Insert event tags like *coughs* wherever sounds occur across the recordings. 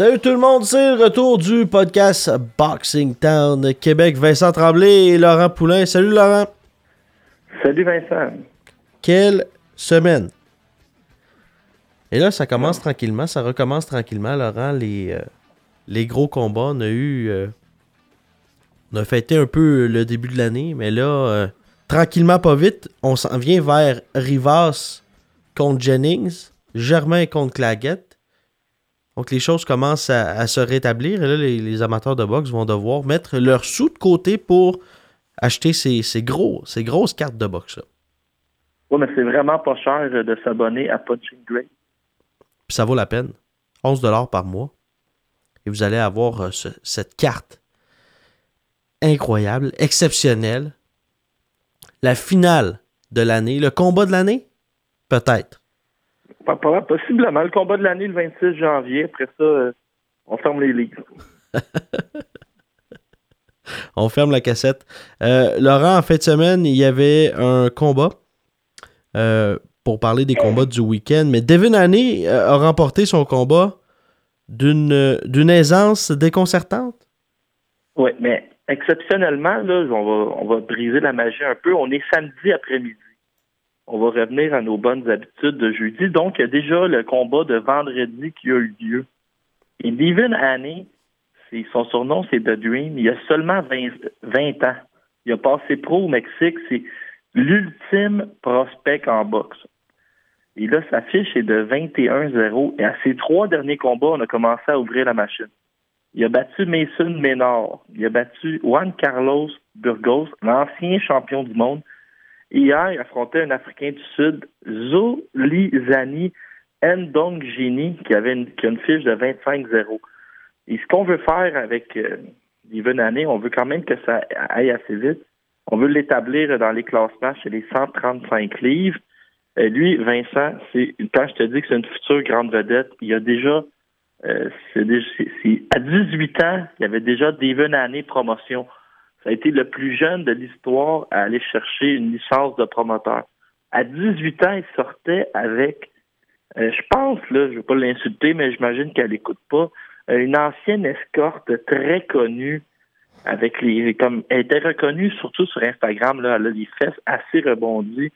Salut tout le monde, c'est le retour du podcast Boxing Town Québec. Vincent Tremblay et Laurent Poulain. Salut Laurent. Salut Vincent. Quelle semaine. Et là, ça commence tranquillement, ça recommence tranquillement, Laurent. Les, euh, les gros combats, on a eu. euh, on a fêté un peu le début de l'année, mais là, euh, tranquillement, pas vite, on s'en vient vers Rivas contre Jennings, Germain contre Claggett. Donc les choses commencent à, à se rétablir et là, les, les amateurs de boxe vont devoir mettre leurs sous de côté pour acheter ces, ces gros, ces grosses cartes de boxe-là. Oui, mais c'est vraiment pas cher de s'abonner à Punching Great. Puis ça vaut la peine. 11$ par mois. Et vous allez avoir euh, ce- cette carte incroyable, exceptionnelle. La finale de l'année, le combat de l'année, peut-être. Possiblement. Le combat de l'année, le 26 janvier. Après ça, euh, on ferme les livres. *laughs* On ferme la cassette. Euh, Laurent, en fin de semaine, il y avait un combat euh, pour parler des combats du week-end. Mais Devin Haney a remporté son combat d'une d'une aisance déconcertante. Oui, mais exceptionnellement, là, on va, on va briser la magie un peu. On est samedi après-midi. On va revenir à nos bonnes habitudes de jeudi. Donc, il y a déjà le combat de vendredi qui a eu lieu. Et Devin Haney, son surnom, c'est The Dream. Il a seulement 20, 20 ans. Il a passé pro au Mexique. C'est l'ultime prospect en boxe. Et là, sa fiche est de 21-0. Et à ses trois derniers combats, on a commencé à ouvrir la machine. Il a battu Mason Ménard. Il a battu Juan Carlos Burgos, l'ancien champion du monde. Hier, il affrontait un Africain du Sud, Zolizani Ndongini, qui avait une, qui a une fiche de 25-0. Et ce qu'on veut faire avec euh, Haney, on veut quand même que ça aille assez vite. On veut l'établir dans les classements chez les 135 livres. Euh, lui, Vincent, c'est quand je te dis que c'est une future grande vedette, il a déjà euh, déjà- c'est- à 18 ans, il y avait déjà Devin Haney promotion. Ça a été le plus jeune de l'histoire à aller chercher une licence de promoteur. À 18 ans, il sortait avec, euh, je pense, là, je ne veux pas l'insulter, mais j'imagine qu'elle n'écoute pas, une ancienne escorte très connue avec les comme elle était reconnue surtout sur Instagram, là, elle a des fesses assez rebondies.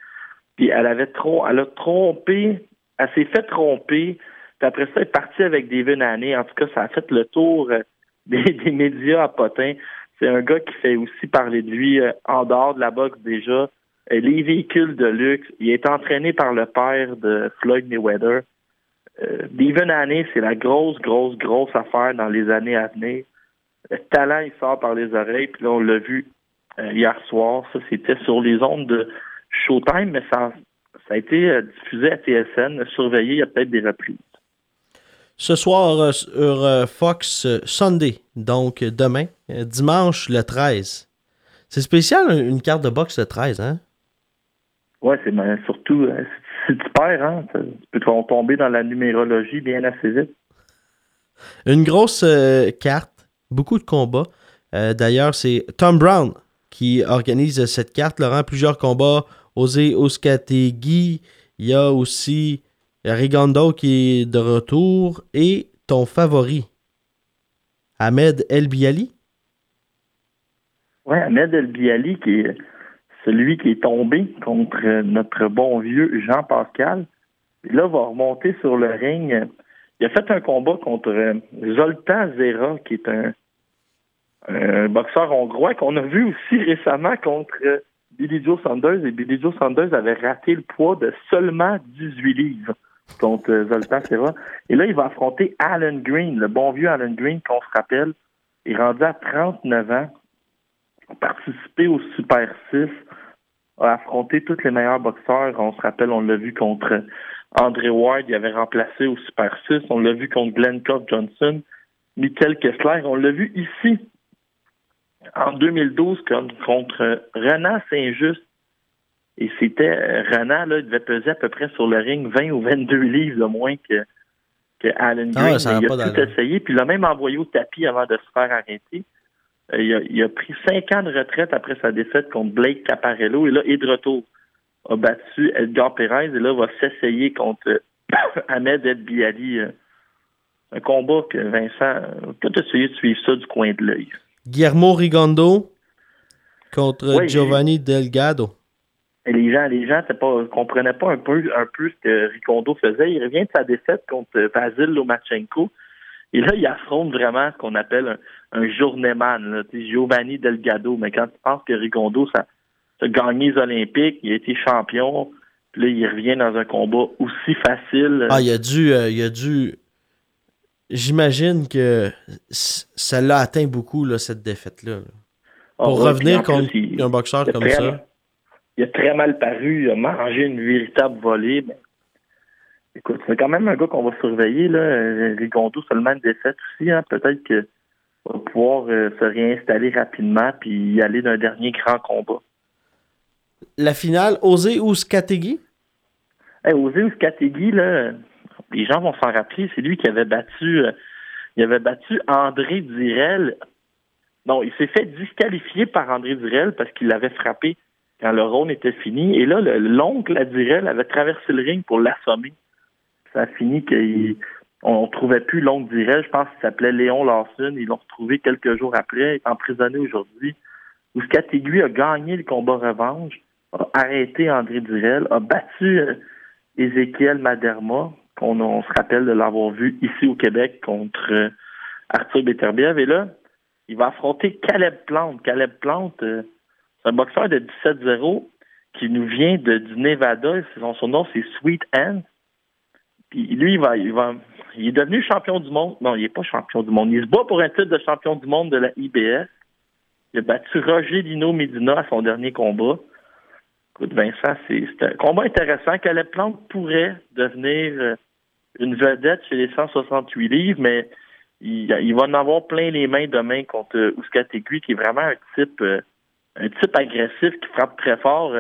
Puis elle avait trop elle a trompé, elle s'est fait tromper puis après ça, elle est partie avec Devin Haney. En tout cas, ça a fait le tour euh, *laughs* des, des médias à Potin. C'est un gars qui fait aussi parler de lui euh, en dehors de la boxe déjà. Euh, les véhicules de luxe. Il est entraîné par le père de Floyd Mayweather. Euh, Devin c'est la grosse, grosse, grosse affaire dans les années à venir. Le talent, il sort par les oreilles. Puis là, on l'a vu euh, hier soir. Ça, c'était sur les ondes de Showtime, mais ça, ça a été diffusé à TSN. Surveillé, il y a peut-être des reprises. Ce soir sur Fox Sunday, donc demain, dimanche le 13. C'est spécial une carte de boxe le 13, hein? Ouais, c'est surtout euh, si tu perds, hein, tu peux tomber dans la numérologie bien assez vite. Une grosse euh, carte, beaucoup de combats. Euh, D'ailleurs, c'est Tom Brown qui organise cette carte. Laurent, plusieurs combats. Osé Oskategui. Il y a aussi Rigondo qui est de retour. Et ton favori, Ahmed El Biali. Ouais, Ahmed El Biali, qui est celui qui est tombé contre notre bon vieux Jean Pascal. Et là, va remonter sur le ring. Il a fait un combat contre Zoltan Zera, qui est un, boxeur hongrois qu'on a vu aussi récemment contre Billy Joe Saunders. Et Billy Joe Saunders avait raté le poids de seulement 18 livres contre Zoltan Zera. Et là, il va affronter Alan Green, le bon vieux Alan Green qu'on se rappelle. Il est rendu à 39 ans, a participé au Super 6, a affronté tous les meilleurs boxeurs. On se rappelle, on l'a vu contre André Ward, il avait remplacé au Super 6. On l'a vu contre Glenn Cobb Johnson, Michael Kessler. On l'a vu ici en 2012 contre Renan Saint-Just. Et c'était Renan, là, il devait peser à peu près sur le ring 20 ou 22 livres de moins que, que Alan ah Green. il a tout essayé, puis il l'a même envoyé au tapis avant de se faire arrêter. Euh, il a, il a, pris cinq ans de retraite après sa défaite contre Blake Caparello. Et là, il de retour a battu Edgar Perez et là va s'essayer contre *coughs* Ahmed El Biali. Euh, un combat que Vincent peut essayer de suivre ça du coin de l'œil. Guillermo Rigondo contre Giovanni Delgado. Et les gens, les gens pas, comprenaient pas un peu, un peu ce que Rigondo faisait. Il revient de sa défaite contre Vasil Lomachenko. Et là, il affronte vraiment ce qu'on appelle un, un Giovanni Delgado. Mais quand tu penses que Rigondo, ça, a gagné les Olympiques, il a été champion, puis là, il revient dans un combat aussi facile. Ah, il a dû, euh, il a dû j'imagine que ça l'a atteint beaucoup, là, cette défaite-là. Ah Pour revenir contre un boxeur comme ça. il a très mal paru, il a mangé une véritable volée. Écoute, c'est quand même un gars qu'on va surveiller. Là. Rigondo seulement une défaite aussi. Hein. Peut-être qu'il va pouvoir euh, se réinstaller rapidement puis y aller d'un dernier grand combat. La finale, Osé ou Skategui? Hey, Osé ou Skategui, là, les gens vont s'en rappeler, c'est lui qui avait battu, euh, il avait battu André Direl. Non, il s'est fait disqualifier par André Direl parce qu'il l'avait frappé quand le round était fini. Et là, l'oncle à Direl avait traversé le ring pour l'assommer. Ça a fini qu'on ne trouvait plus l'oncle Direl. Je pense qu'il s'appelait Léon Larson. Ils l'ont retrouvé quelques jours après, emprisonné aujourd'hui. Ouscategui a gagné le combat revanche, a arrêté André Direl, a battu euh, Ézéchiel Maderma, qu'on se rappelle de l'avoir vu ici au Québec contre euh, Arthur Beterbiev. Et là, il va affronter Caleb Plante. Caleb Plante, euh, c'est un boxeur de 17-0 qui nous vient du Nevada. Son, son nom, c'est Sweet Anne. Puis lui, il va, il est devenu champion du monde. Non, il n'est pas champion du monde. Il se bat pour un titre de champion du monde de la IBS. Il a battu Roger Lino Medina à son dernier combat. Écoute, Vincent, c'est un combat intéressant. Caleb Plante pourrait devenir euh, une vedette chez les 168 livres, mais il, va en avoir plein les mains demain contre euh, Ouskategui, qui est vraiment un type euh, un type agressif qui frappe très fort.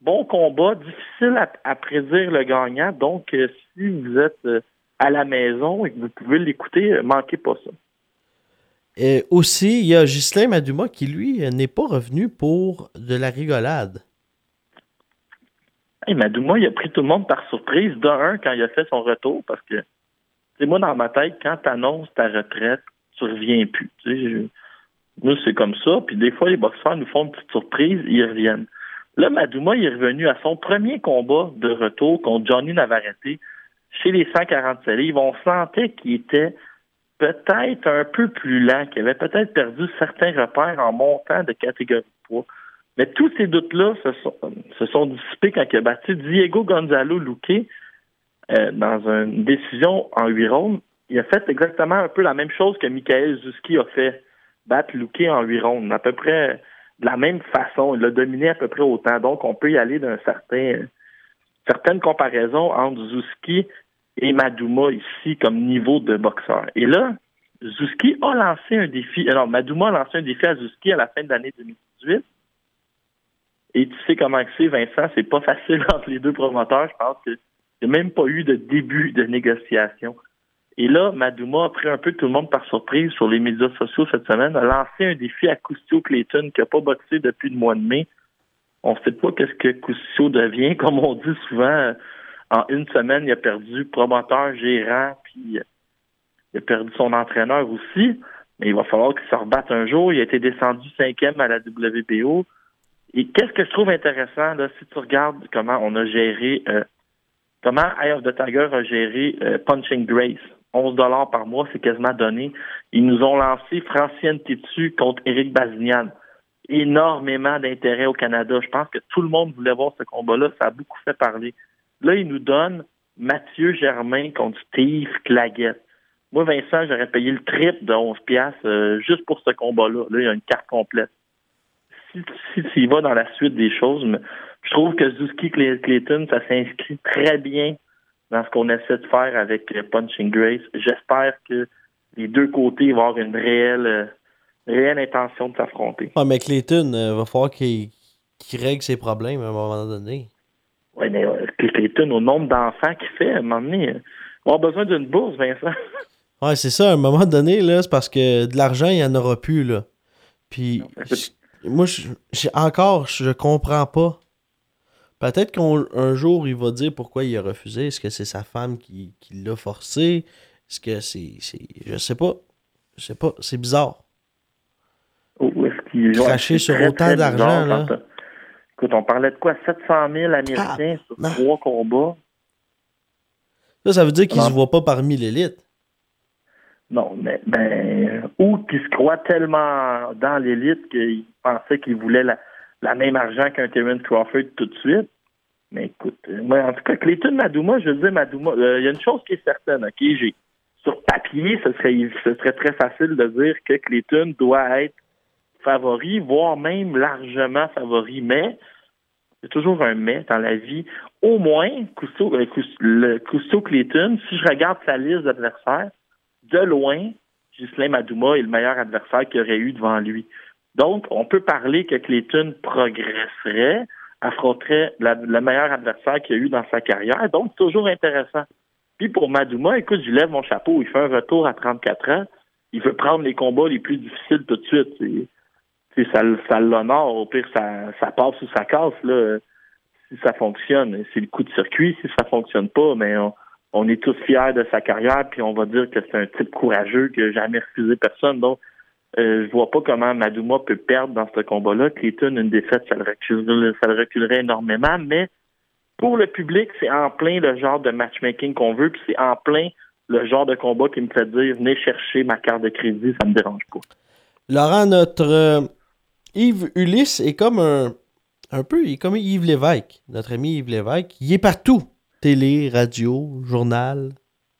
Bon combat, difficile à, prédire le gagnant. Donc, si vous êtes à la maison et que vous pouvez l'écouter, manquez pas ça. Et aussi, il y a Ghislain Maduma qui, lui, n'est pas revenu pour de la rigolade. Hey, Madouma, il a pris tout le monde par surprise, d'un, quand il a fait son retour, parce que, c'est moi, dans ma tête, quand tu annonces ta retraite, tu reviens plus. nous, c'est comme ça. Puis des fois, les boxeurs nous font une petite surprise, ils reviennent. Là, Madouma, est revenu à son premier combat de retour contre Johnny Navarrete chez les 147 livres. On sentait qu'il était peut-être un peu plus lent, qu'il avait peut-être perdu certains repères en montant de catégorie de poids. Mais tous ces doutes-là se sont, se sont dissipés quand il a battu Diego Gonzalo Luque euh, dans une décision en huit rondes. Il a fait exactement un peu la même chose que Michael Zuski a fait, battre Luque en huit rondes, à peu près de la même façon. Il l'a dominé à peu près autant. Donc, on peut y aller d'un certain certaine comparaison entre Zuski et Madouma ici comme niveau de boxeur. Et là, Zuski a lancé un défi. Alors, Madouma a lancé un défi à Zuski à la fin de l'année 2018. Et tu sais comment c'est, Vincent, c'est pas facile *laughs* entre les deux promoteurs. Je pense qu'il n'y a même pas eu de début de négociation. Et là, Madouma a pris un peu tout le monde par surprise sur les médias sociaux cette semaine, a lancé un défi à Custio Clayton qui n'a pas boxé depuis le mois de mai. On ne sait pas qu'est-ce que Custio devient. Comme on dit souvent, en une semaine, il a perdu promoteur, gérant, puis il a perdu son entraîneur aussi. Mais il va falloir qu'il se rebatte un jour. Il a été descendu cinquième à la WBO. Et qu'est-ce que je trouve intéressant, là, si tu regardes comment on a géré, euh, comment Eye of the Tiger a géré euh, Punching Grace, 11 dollars par mois, c'est quasiment donné. Ils nous ont lancé Francienne Tétu contre Éric Bazignan. Énormément d'intérêt au Canada. Je pense que tout le monde voulait voir ce combat-là. Ça a beaucoup fait parler. Là, ils nous donnent Mathieu Germain contre Steve Claguette. Moi, Vincent, j'aurais payé le triple de 11 piastres euh, juste pour ce combat-là. Là, il y a une carte complète. Si, si tu y vas dans la suite des choses, mais je trouve que Zuski Clayton, ça s'inscrit très bien dans ce qu'on essaie de faire avec euh, Punching Grace. J'espère que les deux côtés vont avoir une réelle, euh, réelle intention de s'affronter. Ah, mais Clayton, il va falloir qu'il règle ses problèmes à un moment donné. Oui, mais Clayton, au nombre d'enfants qu'il fait, à un moment donné, on a besoin d'une bourse, Vincent. *laughs* Ouais, c'est ça. À un moment donné, là, c'est parce que de l'argent, il n'y en aura plus, là. Puis, moi, j'ai encore, je comprends pas. Peut-être qu'un jour, il va dire pourquoi il a refusé. Est-ce que c'est sa femme qui, l'a forcé? Est-ce que c'est, Je sais pas. Je sais pas. C'est bizarre. Ou est-ce qu'il Cracher sur autant d'argent, là. Écoute, on parlait de quoi? 700 000 Américains sur trois combats. Ça, ça veut dire qu'il ne se voit pas parmi l'élite. Non, mais ben, ou qu'il se croit tellement dans l'élite qu'il pensait qu'il voulait la, même argent qu'un Terence Crawford tout de suite. Mais écoute, moi, en tout cas, Clayton Madouma, je veux dire, Madouma, euh, il y a une chose qui est certaine, OK? J'ai, sur papier, ce serait, ce serait très facile de dire que Clayton doit être favori, voire même largement favori, mais a toujours un mais dans la vie. Au moins, Cousteau, euh, le Cousteau Clayton, si je regarde sa liste d'adversaires, de loin, Ghislain Madouma est le meilleur adversaire qu'il aurait eu devant lui. Donc, on peut parler que Clayton progresserait, affronterait le meilleur adversaire qu'il a eu dans sa carrière. Donc, toujours intéressant. Puis pour Madouma, écoute, je lève mon chapeau. Il fait un retour à 34 ans. Il veut prendre les combats les plus difficiles tout de suite. Ça, ça l'honore. Au pire, ça, ça passe ou ça casse. Là, si ça fonctionne. C'est le coup de circuit. Si ça fonctionne pas, mais on, on est tous fiers de sa carrière, puis on va dire que c'est un type courageux qui n'a jamais refusé personne. Donc, euh, je vois pas comment Madouma peut perdre dans ce combat-là. Clayton, une défaite, ça le, reculerait, énormément, mais pour le public, c'est en plein le genre de matchmaking qu'on veut, puis c'est en plein le genre de combat qui me fait dire venez chercher ma carte de crédit, ça me dérange pas. Laurent, notre euh, Yves Ulysse est comme un, un peu, il est comme Yves Lévesque, notre ami Yves Lévesque. Il est partout télé, radio, journal,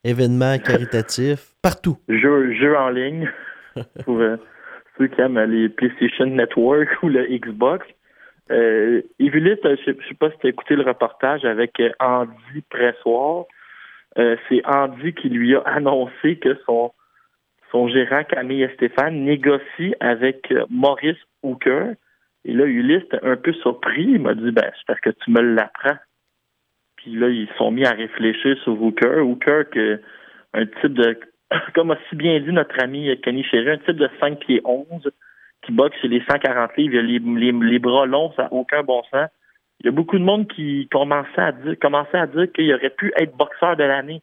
événements caritatifs, partout. Jeux, en ligne *laughs* pour euh, ceux qui aiment les PlayStation Network ou le Xbox. Euh, Yves je ne sais pas si tu as écouté le reportage avec euh, Andy Pressoir. Euh, c'est Andy qui lui a annoncé que son, son gérant Camille Stéphane négocie avec Maurice Hooker. Et là, Ulysse un peu surpris. Il m'a dit ben, c'est parce que tu me l'apprends. Puis là, ils sont mis à réfléchir sur Hooker. Hooker, que, un type de, *laughs* comme a si bien dit notre ami Kenny Sherry, un type de 5 pieds 11 qui boxe les 140 livres. Il a les, bras longs, ça n'a aucun bon sens. Il y a beaucoup de monde qui commençait à dire, commençait à dire qu'il aurait pu être boxeur de l'année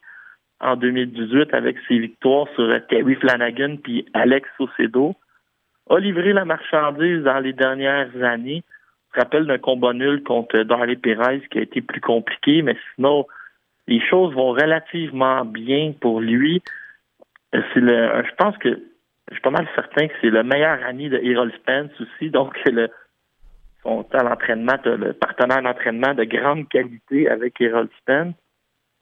en 2018 avec ses victoires sur Terry Flanagan puis Alex Ocedo. A livré la marchandise dans les dernières années me rappelle d'un combat nul contre Darley Perez qui a été plus compliqué, mais sinon, les choses vont relativement bien pour lui. C'est le, je pense que je suis pas mal certain que c'est le meilleur ami de Errol Spence aussi, donc le, son l'entraînement, le partenaire d'entraînement de grande qualité avec Errol Spence.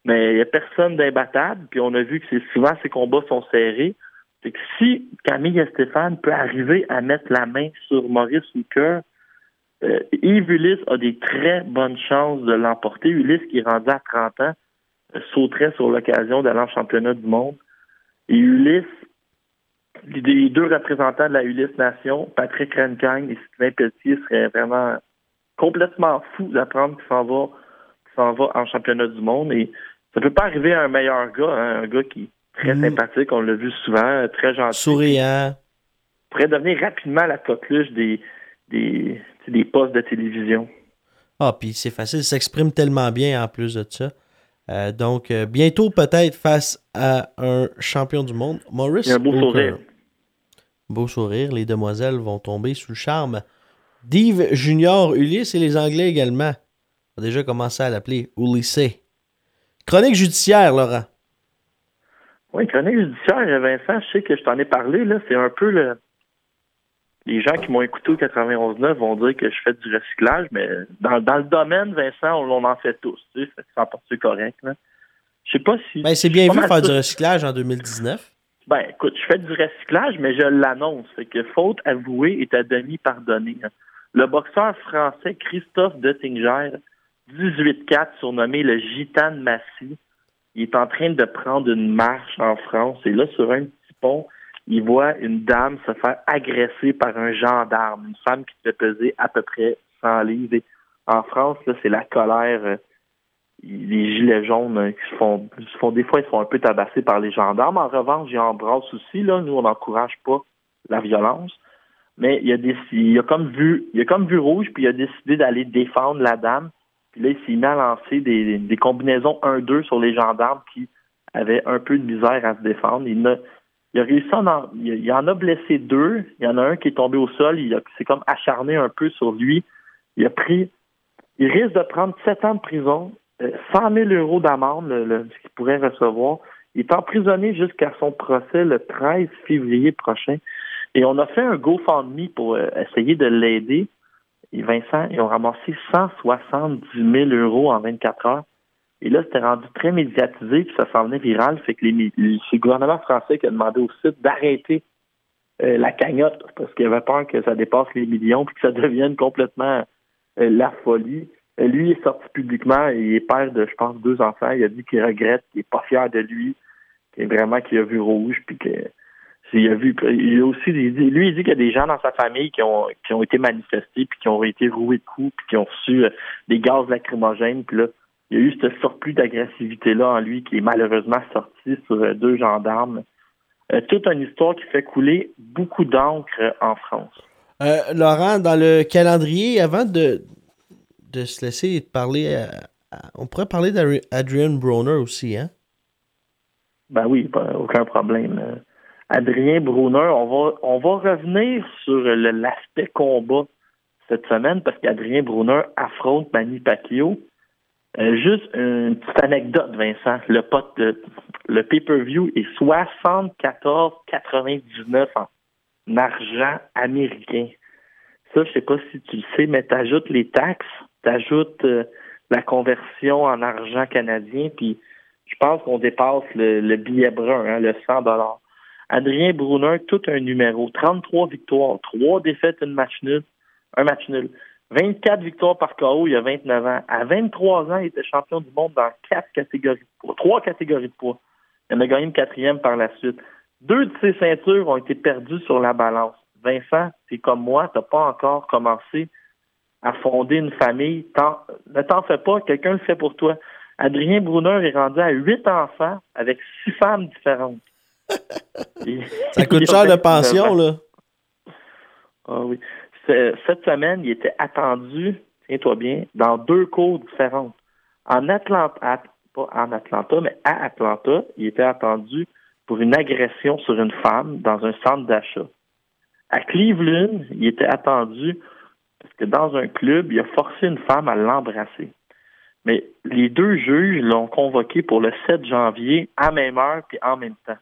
Mais il n'y a personne d'imbattable, puis on a vu que c'est souvent ces combats sont serrés. C'est que si Camille Stéphane peut arriver à mettre la main sur Maurice Hooker, euh, Yves Ulysse a des très bonnes chances de l'emporter. Ulysse, qui est rendu à 30 ans, euh, sauterait sur l'occasion d'aller en championnat du monde. Et Ulysse, les deux représentants de la Ulysse Nation, Patrick Renkagne et Sylvain Pelletier, seraient vraiment complètement fous d'apprendre qu'il s'en va, s'en va en championnat du monde. Et ça peut pas arriver à un meilleur gars, hein, un gars qui est très mm. sympathique, on l'a vu souvent, très gentil. Souriant. Pourrait devenir rapidement la coqueluche des, des, des postes de télévision. Ah, puis c'est facile, il s'exprime tellement bien en plus de ça. Euh, donc, euh, bientôt peut-être face à un champion du monde, Maurice. un beau sourire. Beau sourire, les demoiselles vont tomber sous le charme d'Yves Junior, Ulysse et les Anglais également. On a déjà commencé à l'appeler Ulysse. Chronique judiciaire, Laurent. Oui, chronique judiciaire, Vincent, je sais que je t'en ai parlé, là, c'est un peu le, les gens qui m'ont écouté au 91.9 vont dire que je fais du recyclage, mais dans, le domaine, Vincent, on, en fait tous. Tu sais, c'est correct. Là. Je sais pas si. Ben, c'est bien vu faire du recyclage en 2019. Ben, écoute, je fais du recyclage, mais je l'annonce. Que faute avouée est à demi pardonnée. hein. Le boxeur français Christophe Dettinger, 18-4, surnommé le Gitane Massy, il est en train de prendre une marche en France. Et là, sur un petit pont, il voit une dame se faire agresser par un gendarme, une femme qui devait peser à peu près 100 livres. Et en France, là, c'est la colère. euh, les gilets jaunes euh, qui se font, se font des fois ils se font un peu tabasser par les gendarmes. En revanche, ils embrassent aussi. Là, nous, on n'encourage pas la violence. Mais il a, des, il a comme vu, il a comme vu rouge, puis il a décidé d'aller défendre la dame. Puis là, il s'est mis à lancer des, des combinaisons 1-2 sur les gendarmes qui avaient un peu de misère à se défendre. Il, il a réussi à en, il, en a blessé deux. Il y en a un qui est tombé au sol. Il s'est comme acharné un peu sur lui. Il a pris, il risque de prendre sept ans de prison, euh, 100 000 euros d'amende, ce qu'il pourrait recevoir. Il est emprisonné jusqu'à son procès le 13 février prochain. Et on a fait un GoFundMe pour euh, essayer de l'aider. Et Vincent, ils ont ramassé 170 000 euros en 24 heures. Et là, c'était rendu très médiatisé, puis ça s'en venait viral. Fait que les, c'est le gouvernement français qui a demandé au site d'arrêter euh, la cagnotte parce qu'il avait peur que ça dépasse les millions puis que ça *laughs* devienne complètement euh, la folie. Euh, lui est sorti publiquement, il est père de, je pense, deux enfants. Il a dit qu'il regrette, qu'il est pas fier de lui, qu'il vraiment qu'il a vu rouge, puis que il a vu. Il a aussi il dit- lui, il dit qu'il y a des gens dans sa famille qui ont qui ont été manifestés, puis qui ont été roués de coups, puis qui ont reçu euh, des gaz lacrymogènes, puis là, il y a eu ce surplus d'agressivité-là en lui qui est malheureusement sorti sur euh, deux gendarmes. Euh, toute une histoire qui fait couler beaucoup d'encre euh, en France. Euh, Laurent, dans le calendrier, avant de, de se laisser parler, à- à- on pourrait parler d'Adrian Broner aussi, hein? Ben oui, aucun problème. Adrien Brunner, on va on va revenir sur l'aspect combat cette semaine parce qu'Adrien Brunner affronte Manny Pacquiao. Euh, juste une petite anecdote, Vincent. Le pote de- le pay-per-view est 74,99 en argent américain. Ça, je sais pas si tu le sais, mais tu ajoutes les taxes, tu ajoutes la conversion en argent canadien, puis je pense qu'on dépasse le, le billet brun, hein, le 100 dollars. Adrien Brunner, tout un numéro. 33 victoires, 3 défaites, une match nul, un match nul. 24 victoires par KO il y a 29 ans. À 23 ans, il était champion du monde dans quatre catégories de poids, trois catégories de poids. Il en a gagné une quatrième par la suite. Deux de ses ceintures ont été perdues sur la balance. Vincent, c'est comme moi, tu n'as pas encore commencé à fonder une famille. Ne t'en fais pas, quelqu'un le fait pour toi. Adrien Brunner est rendu à huit enfants avec six femmes différentes. *laughs* Ça coûte cher de 29 pension, là. Ah oui. Cette semaine, il était attendu, tiens-toi bien, dans deux cours différentes. En Atlanta, pas en Atlanta, mais à Atlanta, il était attendu pour une agression sur une femme dans un centre d'achat. À Cleveland, il était attendu parce que dans un club, il a forcé une femme à l'embrasser. Mais les deux juges l'ont convoqué pour le 7 janvier à même heure et en même temps.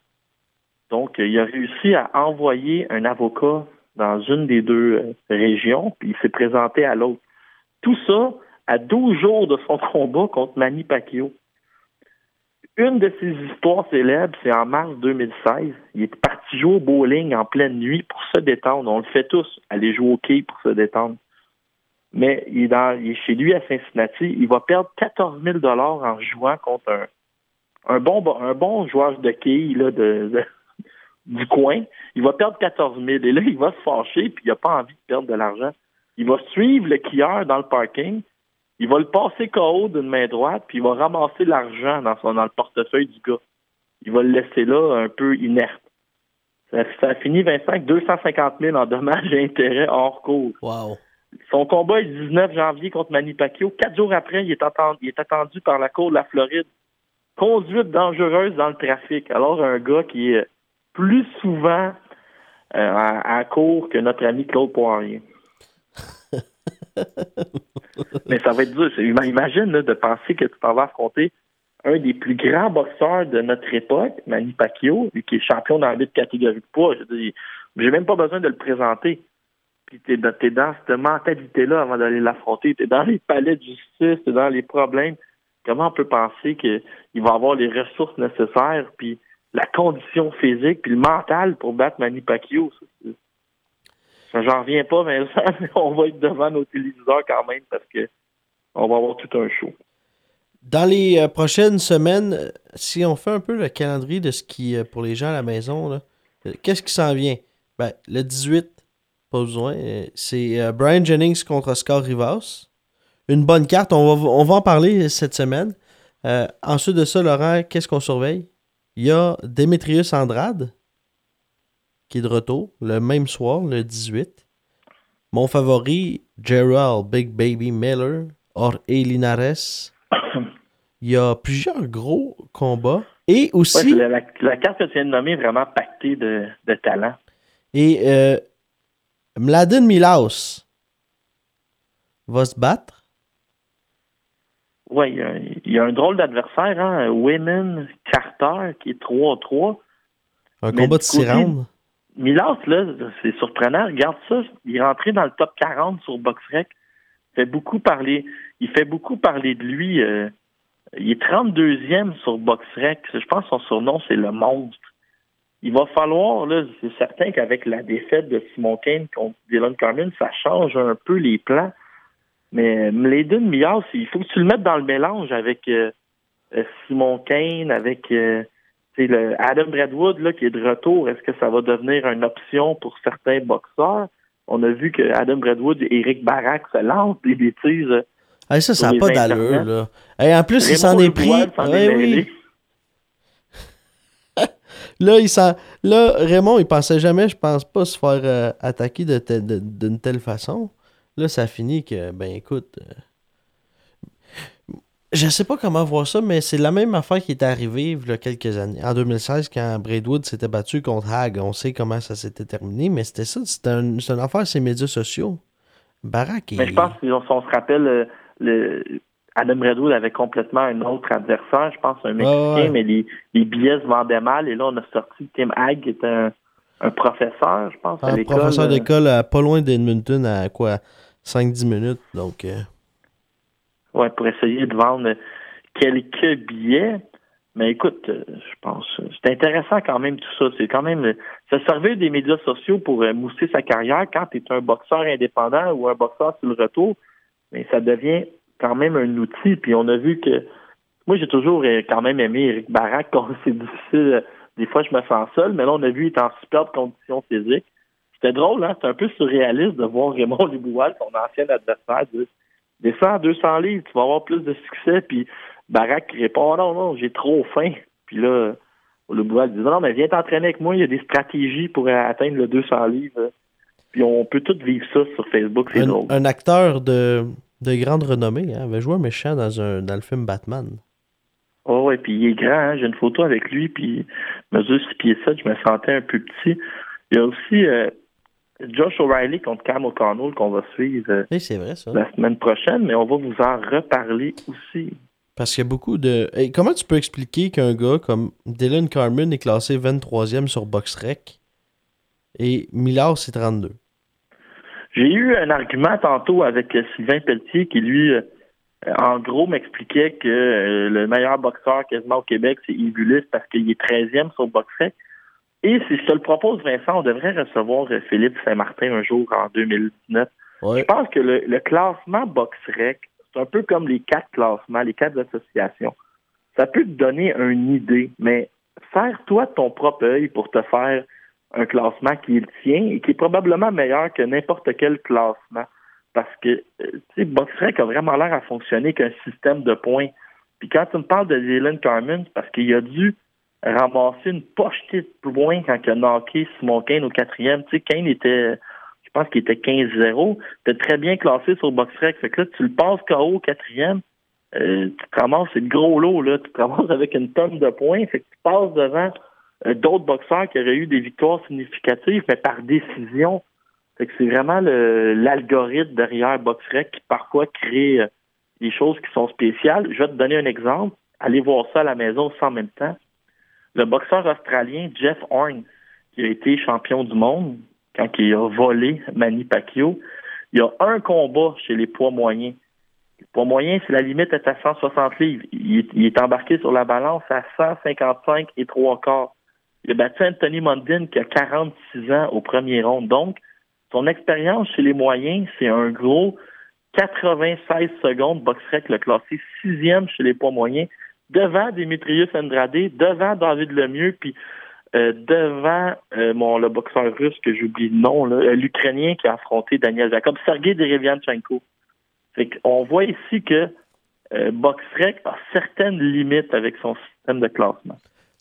Donc, il a réussi à envoyer un avocat dans une des deux euh, régions, puis il s'est présenté à l'autre. Tout ça à 12 jours de son *laughs* combat contre Manny Pacquiao. Une de ses histoires célèbres, c'est en mars 2016. Il est parti jouer au bowling en pleine nuit pour se détendre. On le fait tous, aller jouer au quai pour se détendre. Mais il est, chez lui à Cincinnati. Il va perdre 14 000 en jouant contre un, bon, joueur de quai là, de- du coin. Il va perdre 14 000. Et là, il va se fâcher, puis il n'a pas envie de perdre de l'argent. Il va suivre le quilleur dans le parking. Il va le passer KO d'une main droite, puis il va ramasser l'argent dans, son, dans le portefeuille du gars. Il va le laisser là un peu inerte. Ça, ça a fini, Vincent, avec 250 000 en dommages et intérêts hors cours. Wow. Son combat est le 19 janvier contre Manny Pacquiao. Quatre jours après, il est, attendu, il est attendu par la Cour de la Floride. Conduite dangereuse dans le trafic. Alors, un gars qui est plus souvent euh, à, à court que notre ami Claude Poirier. *laughs* Mais ça va être dur. Imagine là, de penser que tu t'en vas affronter un des plus grands boxeurs de notre époque, Manny Pacquiao, qui est champion dans huit catégories de poids. Je J'ai même pas besoin de le présenter. Puis t'es dans, t'es dans cette mentalité-là avant d'aller l'affronter. T'es dans les palais de justice, t'es dans les problèmes. Comment on peut penser qu'il va avoir les ressources nécessaires? Puis la condition physique puis le mental pour battre Manny Pacquiao. J'en reviens pas, *laughs* mais on va être devant nos téléviseurs quand même parce que on va avoir tout un show. Dans les euh, prochaines semaines, si on fait un peu le calendrier de ce qui, euh, pour les gens à la maison, euh, qu'est-ce qui s'en vient? Ben, le 18, pas besoin. C'est Brian Jennings contre Oscar Rivas. Une bonne carte, on va, on va en parler cette semaine. ensuite de ça, Laurent, qu'est-ce qu'on surveille? Il y a Demetrius Andrade, qui est de retour, le même soir, le 18. Mon favori, Gerald Big Baby Miller, or Elinares il y a plusieurs gros combats. Et aussi. la, carte que tu viens de nommer est vraiment pactée de, talent. Et euh, Mladen Milaus va se battre. Oui, il y, a un drôle d'adversaire, hein? Women Carter, qui est 3-3. Un combat de 6 rounds. Milaus, là, c'est surprenant. Regarde ça. Il est rentré dans le top 40 sur BoxRec. Il fait beaucoup parler. Il fait beaucoup parler de lui. Euh, il est 32e sur BoxRec. Je pense que son surnom, c'est le monstre. Il va falloir, là, c'est certain qu'avec la défaite de Simon Kane contre Dylan Carmen, ça change un peu les plans. Mais Mladen Mias, il faut que tu le mettes dans le mélange avec euh, euh, Simon Kane, avec euh, le Adam Bradwood là, qui est de retour. Est-ce que ça va devenir une option pour certains boxeurs? On a vu que Adam Bradwood et Eric Barak se lancent des bêtises ah, ça, ça n'a pas d'allure, là. En plus, il s'en est pris. oui. *laughs* là, il là, Raymond, il pensait jamais, je pense pas, se faire euh, attaquer d'une telle façon. Là, ça finit que, ben écoute. Euh, je sais pas comment voir ça, mais c'est la même affaire qui est arrivée il y a quelques années. En 2016, quand Braidwood s'était battu contre Hag, on sait comment ça s'était terminé, mais c'était ça, c'était une affaire ces médias sociaux. Barack Mais je pense qu'on se rappelle euh, le, Adam Redwood avait complètement un autre adversaire, je pense un Mexicain, mais les, billets se vendaient mal. Et là, on a sorti Tim Hag, qui est un, professeur, je pense, à Un professeur d'école pas loin d'Edmonton, à quoi 5-10 minutes. Donc, euh. Ouais, pour essayer de vendre quelques billets. Mais écoute, euh, je pense, c'est intéressant quand même tout ça. C'est quand même se servir des médias sociaux pour euh, mousser sa carrière quand tu es un boxeur indépendant ou un boxeur sur le retour mais ça devient quand même un outil. Puis on a vu que moi j'ai toujours euh, quand même aimé Eric Barak *laughs* quand c'est difficile. Des fois je me sens seul, mais là on a vu qu'il est en superbe condition physique. C'était drôle, hein? C'est un peu surréaliste de voir Raymond Liboual, son ancien adversaire, dire Descends à 200 livres, tu vas avoir plus de succès. Puis Barak répond Non, non, j'ai trop faim. Puis là, le Boual dit Non, mais viens t'entraîner avec moi, il y a des stratégies pour atteindre le 200 livres. Puis on peut tout vivre ça sur Facebook, c'est drôle. Un acteur de, de grande renommée, hein, avait joué un méchant dans, un, dans le film Batman. Oh ouais, puis il est grand, hein? j'ai une photo avec lui, puis mesure 6 pieds 7, je me sentais un peu petit. Il y a aussi euh, Josh O'Reilly contre Cam O'Connell qu'on va suivre euh, vrai, ça. la semaine prochaine, mais on va vous en reparler aussi. Parce qu'il y a beaucoup de. comment tu peux expliquer qu'un gars comme Dylan Carmen est classé 23e sur BoxRec et Millard c'est 32? J'ai eu un argument tantôt avec Sylvain Pelletier qui, lui, euh, en gros, m'expliquait que euh, le meilleur boxeur quasiment au Québec, c'est Yves parce qu'il est 13e sur Boxrec. Et si je te le propose, Vincent, on devrait recevoir euh, Philippe Saint-Martin un jour en 2019. Je pense que le, classement Boxrec, c'est un peu comme les quatre classements, les quatre associations. Ça peut te donner une idée, mais faire toi ton propre œil pour te faire un classement qui est le tien et qui est probablement meilleur que n'importe quel classement. Parce que, euh, tu sais, Boxrec a vraiment l'air à fonctionner qu'un système de points. Puis quand tu me parles de Dylan Carmen, parce qu'il a dû ramasser une pochetée de points quand il a knocké Simon Kane au quatrième. Tu sais, Kane était, je pense qu'il était 15-0. était très bien classé sur Boxrec. Fait que là, tu le passes KO au quatrième. Euh, tu te ramasses, c'est le gros lot, là. Tu te ramasses avec une tonne de points. Fait que tu passes devant euh, d'autres boxeurs qui auraient eu des victoires significatives, mais par décision. c'est vraiment l'algorithme derrière BoxRec qui parfois crée euh, des choses qui sont spéciales. Je vais te donner un exemple. Allez voir ça à la maison sans même temps. Le boxeur australien Jeff Horn, qui a été champion du monde quand il a volé Manny Pacquiao, il y a un combat chez les poids moyens. Le poids moyen, c'est la limite est à 160 livres. Il est, embarqué sur la balance à 155 et trois quarts. Il a battu Anthony Mundin qui a 46 ans au premier round. Donc, son expérience chez les moyens, c'est un gros 96 secondes. Boxrec le classé sixième chez les poids moyens, devant Dimitrius Andrade, devant David Lemieux, puis euh, devant euh, mon, le boxeur russe que j'oublie le nom, euh, l'Ukrainien qui a affronté Daniel Jacob, Sergei Derevianchenko. Fait on voit ici que euh, Boxrec a certaines limites avec son système de classement.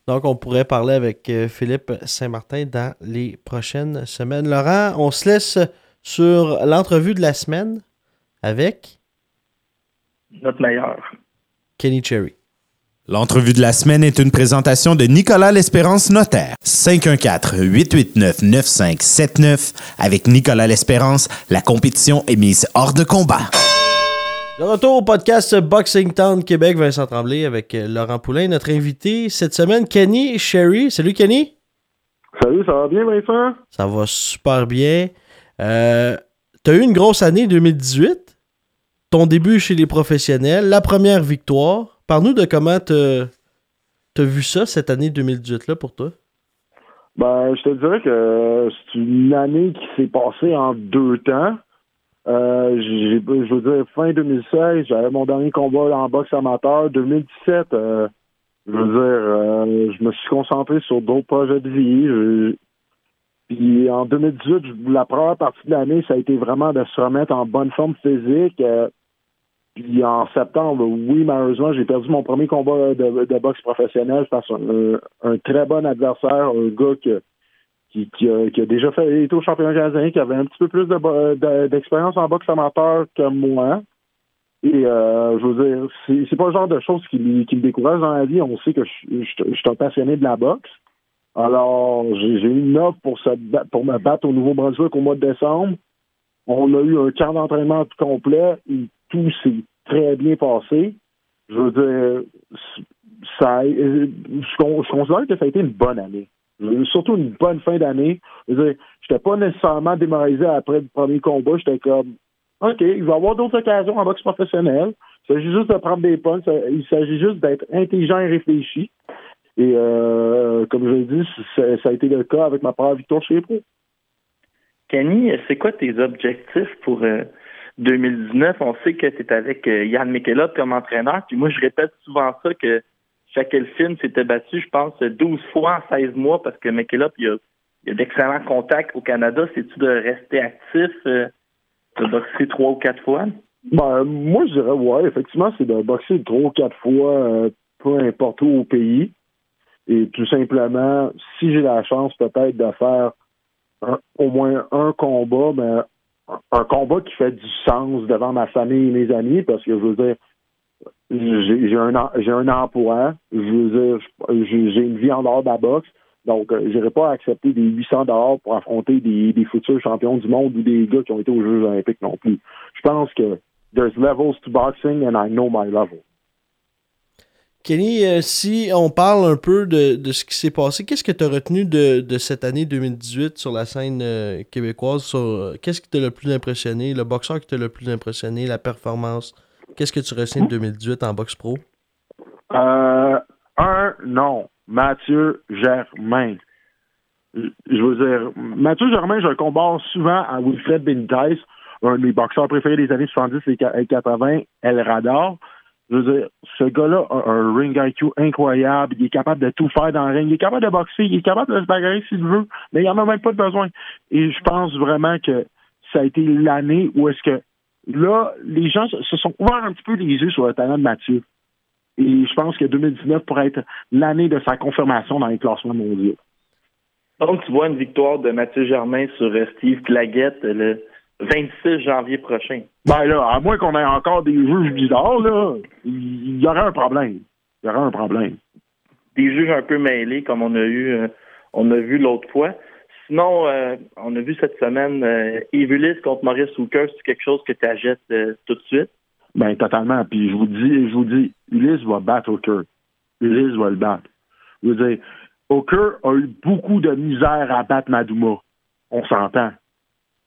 Donc, on pourrait parler avec Philippe Saint-Martin dans les prochaines semaines. Laurent, on se laisse sur l'entrevue de la semaine avec notre meilleur. Kenny Cherry. L'entrevue de la semaine est une présentation de Nicolas L'Espérance Notaire. 514-889-9579. Avec Nicolas L'Espérance, la compétition est mise hors de combat. De retour au podcast Boxing Town Québec, Vincent Tremblay avec Laurent Poulain. Notre invité cette semaine, Kenny Sherry. Salut Kenny. Salut, ça va bien Vincent? Ça va super bien. Euh, tu as eu une grosse année 2018. Ton début chez les professionnels, la première victoire. Parle-nous de comment tu as vu ça, cette année 2018-là, pour toi. Ben, je te dirais que c'est une année qui s'est passée en deux temps. Euh, je veux dire, fin 2016, j'avais mon dernier combat en boxe amateur. 2017, euh, je veux dire, euh, je me suis concentré sur d'autres projets de vie. Puis en 2018, la première partie de l'année, ça a été vraiment de se remettre en bonne forme physique. Puis en septembre, oui, malheureusement, j'ai perdu mon premier combat de, boxe professionnel face à un, très bon adversaire, un gars qui, a, déjà fait été au championnat canadien, qui avait un petit peu plus d'expérience en boxe amateur que moi. Et euh, je veux dire, c'est pas le genre de choses qui, qui me décourage dans la vie. On sait que je, suis un passionné de la boxe. Alors, j'ai eu une offre pour, se, pour me battre au Nouveau-Brunswick au mois de décembre. On a eu un camp d'entraînement tout complet tout s'est très bien passé. Je veux dire, ça, je, considère que ça a été une bonne année. Surtout une bonne fin d'année. Je j'étais pas nécessairement démoralisé après le premier combat. J'étais comme, OK, il va y avoir d'autres occasions en boxe professionnelle. Il s'agit juste de prendre des points. Il s'agit juste d'être intelligent et réfléchi. Et euh, comme je l'ai dit, ça, a été le cas avec ma première victoire chez les pros. C'est quoi tes objectifs pour euh, 2019, on sait que c'est avec euh, Yann Mikelot comme entraîneur. Puis moi, je répète souvent ça que film s'était battu, je pense, 12 fois en 16 mois parce que Mikelot, il a, a d'excellents contacts au Canada. C'est-tu de rester actif, euh, de boxer trois ou quatre fois? Ben, moi, je dirais, ouais, effectivement, c'est de boxer trois ou quatre fois, euh, peu importe où au pays. Et tout simplement, si j'ai la chance peut-être de faire au moins un combat, ben, un combat qui fait du sens devant ma famille et mes amis parce que je veux dire j'ai un j'ai un emploi, je veux dire j'ai une vie en dehors de la boxe. Donc, euh, je n'irai pas accepter des 800 dollars pour affronter des, des futurs champions du monde ou des gars qui ont été aux Jeux olympiques non plus. Je pense que there's levels to boxing and I know my level. Kenny, euh, si on parle un peu de, ce qui s'est passé, qu'est-ce que tu as retenu de, cette année 2018 sur la scène euh, québécoise? Euh, qu'est-ce qui t'a le plus impressionné? Le boxeur qui t'a le plus impressionné? La performance? Qu'est-ce que tu retiens de 2018 en boxe pro? un nom. Mathieu Germain. Je veux dire, Mathieu Germain, je le compare souvent à Wilfred Benitez, un des boxeurs préférés des années 70 et 80, El Radar. Je veux dire, ce gars-là a un ring IQ incroyable. Il est capable de tout faire dans le ring. Il est capable de boxer. Il est capable de se bagarrer s'il veut. Mais il n'y en a même pas besoin. Et je pense vraiment que ça a été l'année où est-ce que là, les gens se sont ouverts un petit peu les yeux sur le talent de Mathieu. Et je pense que 2019 pourrait être l'année de sa confirmation dans les classements mondiaux. Donc, tu vois une victoire de Mathieu Germain sur Steve Claguette, le, 26 janvier prochain. Ben là, à moins qu'on ait encore des juges bizarres, là, il y aurait un problème. Il y aurait un problème. Des juges un peu mêlés, comme on a eu, euh, on a vu l'autre fois. Sinon, euh, on a vu cette semaine euh, Evulis contre Maurice Hooker, c'est quelque chose que tu achètes euh, tout de suite? Ben totalement. Puis je vous dis, je vous dis, Ulysse va battre Hooker. Ulysse va le battre. Je veux dire, Hooker a eu beaucoup de misère à battre Madouma. On s'entend.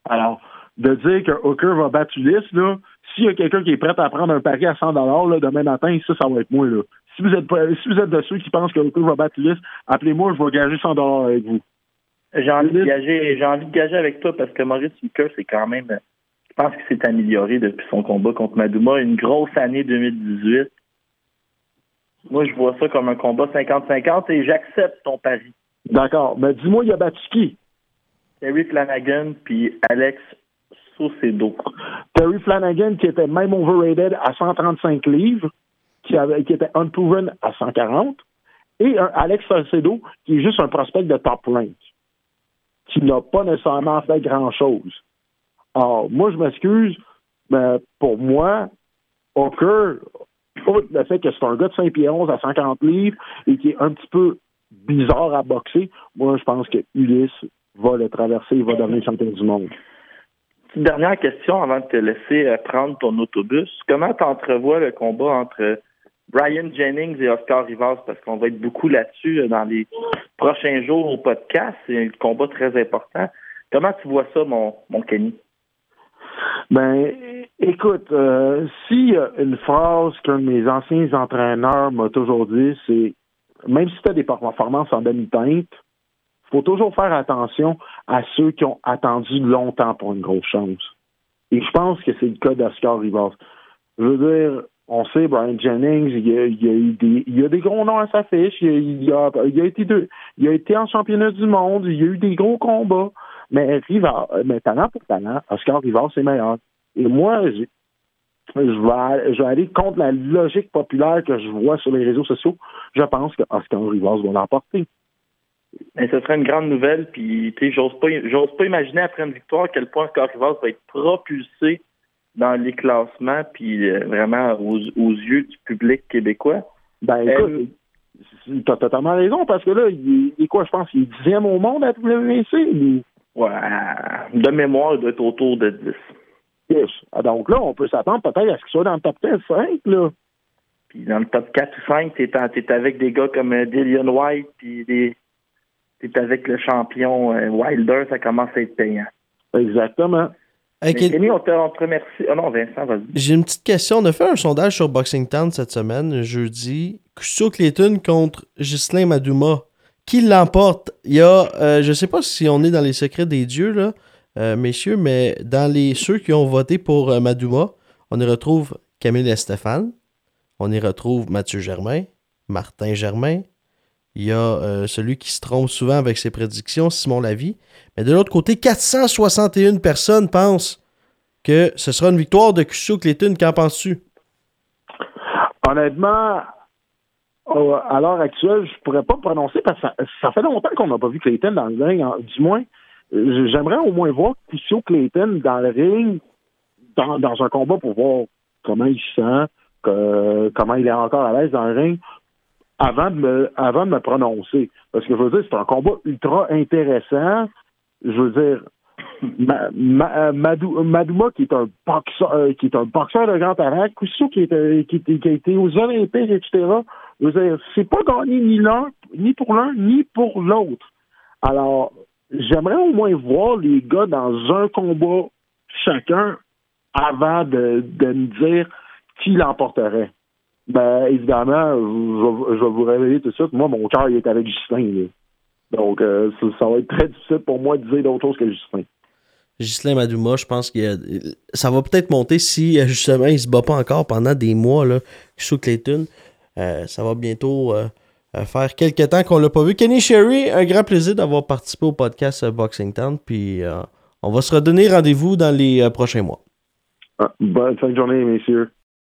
Alors, de dire que Hooker va battre Ulysse, là, s'il y a quelqu'un qui est prêt à prendre un pari à 100 là, demain matin, ça, ça va être moi. Là. si vous êtes si vous êtes de ceux qui pensent que Hooker va battre Ulysse, appelez-moi, je vais gager 100 dollars avec vous. J'ai envie de gager, j'ai envie de gager avec toi parce que Maurice Hooker, c'est quand même, je pense qu'il s'est amélioré depuis son combat contre Madouma. Une grosse année 2018. Moi, je vois ça comme un combat 50-50 et j'accepte ton pari. D'accord. Mais dis-moi, il a battu qui? Terry Flanagan puis Alex Terry Flanagan qui était même overrated à 135 livres, qui, avait, qui était unproven à 140, et un Alex Saucedo qui est juste un prospect de top rank, qui n'a pas nécessairement fait grand-chose. Alors, moi, je m'excuse, mais pour moi, Hooker, le fait que c'est un gars de 5 pieds 11 à 140 livres et qui est un petit peu bizarre à boxer, moi, je pense que Ulysse va le traverser, il va devenir champion du monde. Une dernière question avant de te laisser euh, prendre ton autobus. Comment tu entrevois le combat entre Brian Jennings et Oscar Rivas? Parce qu'on va être beaucoup là-dessus euh, dans les prochains jours au podcast. C'est un combat très important. Comment tu vois ça, mon, Kenny? Ben, écoute, euh, si une phrase qu'un de mes anciens entraîneurs m'a toujours dit, c'est même si tu as des performances en demi-teinte, faut toujours faire attention à ceux qui ont attendu longtemps pour une grosse chance. Et je pense que c'est le cas d'Oscar Rivas. Je veux dire, on sait, Brian Jennings, il y a, il des, il gros noms à sa fiche. Il, a, il, été il en championnat du monde. Il y a eu des gros combats. Mais mais talent pour talent, Oscar Rivas, c'est meilleur. Et moi, je, vais, aller contre la logique populaire que je vois sur les réseaux sociaux. Je pense que Oscar Rivas va l'emporter. Mais ce serait une grande nouvelle, puis j'ose pas, j'ose pas imaginer après une victoire à quel point Oscar Rivas va être propulsé dans les classements, puis euh, vraiment aux, yeux du public québécois. Ben écoute, euh, t'as totalement raison, parce que là, il est quoi, je pense, il est dixième au monde à WC. Ouais, de mémoire, il doit être autour de 10. Yes. Ah, donc là, on peut s'attendre peut-être à ce qu'il soit dans le top 10, 5, là. Puis dans le top 4 ou 5, t'es, t'es avec des gars comme euh, Dillian White, puis des c'est avec le champion euh, Wilder, ça commence à être payant. Exactement. on, te, remercie. Oh non, Vincent, vas-y. J'ai une petite question. On a fait un sondage sur Boxing Town cette semaine, jeudi. Cusio Clayton contre Ghislain Madouma. Qui l'emporte? Il y a, euh, je sais pas si on est dans les secrets des dieux, là, euh, messieurs, mais dans les ceux qui ont voté pour Madouma, on y retrouve Camille Stéphane, on y retrouve Mathieu Germain, Martin Germain, il y a euh, celui qui se trompe souvent avec ses prédictions, Simon Lavie. Mais de l'autre côté, 461 personnes pensent que ce sera une victoire de Cusio Clayton. Qu'en penses-tu? Honnêtement, à l'heure actuelle, je pourrais pas prononcer parce que ça, fait longtemps qu'on n'a pas vu Clayton dans le ring. Du moins, j'aimerais au moins voir Cusio Clayton dans le ring, dans, un combat pour voir comment il se sent, comment il est encore à l'aise dans le ring avant de me avant de me prononcer. Parce que je veux dire, c'est un combat ultra intéressant. Je veux dire, ma, Madouma, qui est un boxeur, euh, qui est un boxeur de grand talent, Koussou qui, est, qui, qui, a été aux Olympiques, etc. Je veux dire, c'est pas gagné ni l'un, ni pour l'un, ni pour l'autre. Alors, j'aimerais au moins voir les gars dans un combat chacun avant de, de me dire qui l'emporterait. Ben, évidemment, je, vais vous révéler tout de suite. Moi, mon cœur, il est avec Justin. Donc, euh, ça, va être très difficile pour moi de dire d'autre chose que Justin. Justin Madouma, je pense que ça va peut-être monter si euh, justement il se bat pas encore pendant des mois là, sous Clayton. Euh, ça va bientôt faire quelques temps qu'on l'a pas vu. Kenny Sherry, un grand plaisir d'avoir participé au podcast Boxing Town. Puis on va se redonner rendez-vous dans les prochains mois. Ah, bonne fin de journée, messieurs.